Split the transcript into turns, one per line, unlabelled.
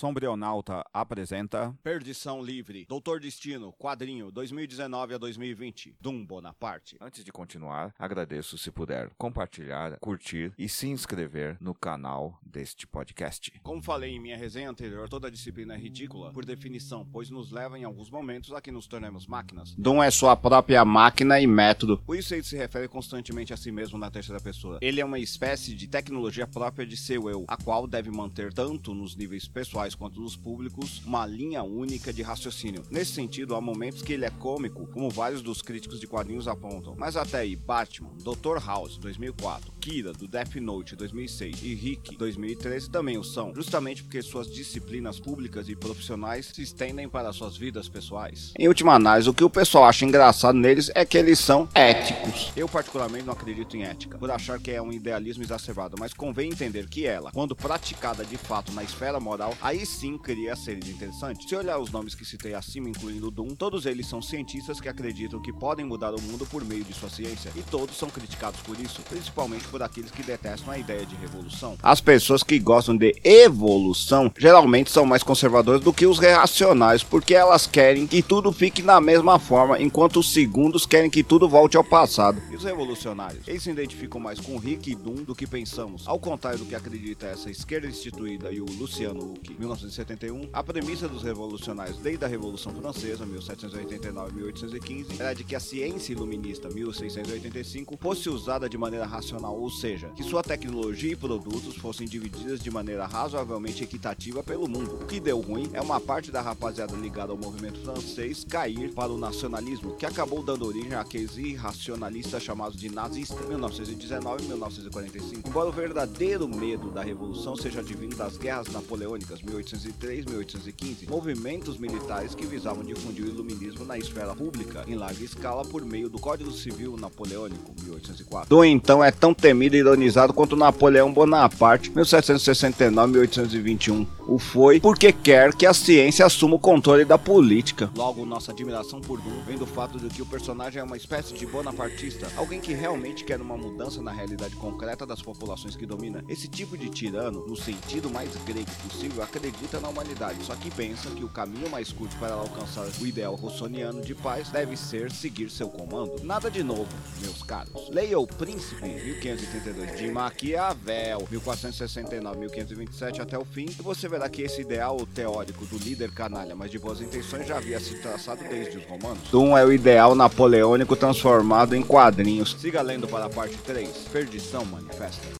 Sombrionauta apresenta
Perdição Livre, Doutor Destino, quadrinho 2019 a 2020, Dum Bonaparte.
Antes de continuar, agradeço se puder compartilhar, curtir e se inscrever no canal deste podcast.
Como falei em minha resenha anterior, toda disciplina é ridícula por definição, pois nos leva em alguns momentos a que nos tornemos máquinas. Dum é sua própria máquina e método. Por isso ele se refere constantemente a si mesmo na terceira pessoa. Ele é uma espécie de tecnologia própria de seu eu, a qual deve manter tanto nos níveis pessoais quanto nos públicos uma linha única de raciocínio. Nesse sentido, há momentos que ele é cômico, como vários dos críticos de quadrinhos apontam. Mas até aí, Batman, Dr. House 2004, Kira do Death Note 2006 e Rick 2013 também o são, justamente porque suas disciplinas públicas e profissionais se estendem para suas vidas pessoais. Em última análise, o que o pessoal acha engraçado neles é que eles são éticos. Eu particularmente não acredito em ética, por achar que é um idealismo exacerbado, mas convém entender que ela, quando praticada de fato na esfera moral, aí sim cria seres interessantes. Se olhar os nomes que citei acima, incluindo Doom, todos eles são cientistas que acreditam que podem mudar o mundo por meio de sua ciência, e todos são criticados por isso, principalmente por aqueles que detestam a ideia de revolução. As pessoas que gostam de evolução geralmente são mais conservadoras do que os reacionários, porque elas querem que tudo fique na mesma forma, enquanto os segundos querem que tudo volte ao passado. E os revolucionários? Eles se identificam mais com Rick e Doom do que pensamos. Ao contrário do que acredita essa esquerda instituída e o Luciano Huck, 1971, a premissa dos revolucionários desde a Revolução Francesa, 1789-1815, era de que a ciência iluminista, 1685, fosse usada de maneira racional, ou seja, que sua tecnologia e produtos fossem divididas de maneira razoavelmente equitativa pelo mundo. O que deu ruim é uma parte da rapaziada ligada ao movimento francês cair para o nacionalismo, que acabou dando origem àqueles irracionalistas chamados de nazistas, 1919-1945. Embora o verdadeiro medo da revolução seja advindo das guerras napoleônicas 1803-1815, movimentos militares que visavam difundir o iluminismo na esfera pública em larga escala por meio do Código Civil Napoleônico 1804. Do então é tão temido e ironizado quanto Napoleão Bonaparte 1769-1821 o foi porque quer que a ciência assuma o controle da política. Logo, nossa admiração por Doom vem do fato de que o personagem é uma espécie de bonapartista, alguém que realmente quer uma mudança na realidade concreta das populações que domina. Esse tipo de tirano, no sentido mais grego possível, acredita na humanidade, só que pensa que o caminho mais curto para alcançar o ideal rossoniano de paz deve ser seguir seu comando. Nada de novo, meus caros. Leia O Príncipe, 1532, de Maquiavel, 1469-1527 até o fim, e você verá que esse ideal teórico do líder canalha, mas de boas intenções, já havia se traçado desde os romanos. Doom é o ideal napoleônico transformado em quadrinhos. Siga lendo para a parte 3, Perdição Manifesta.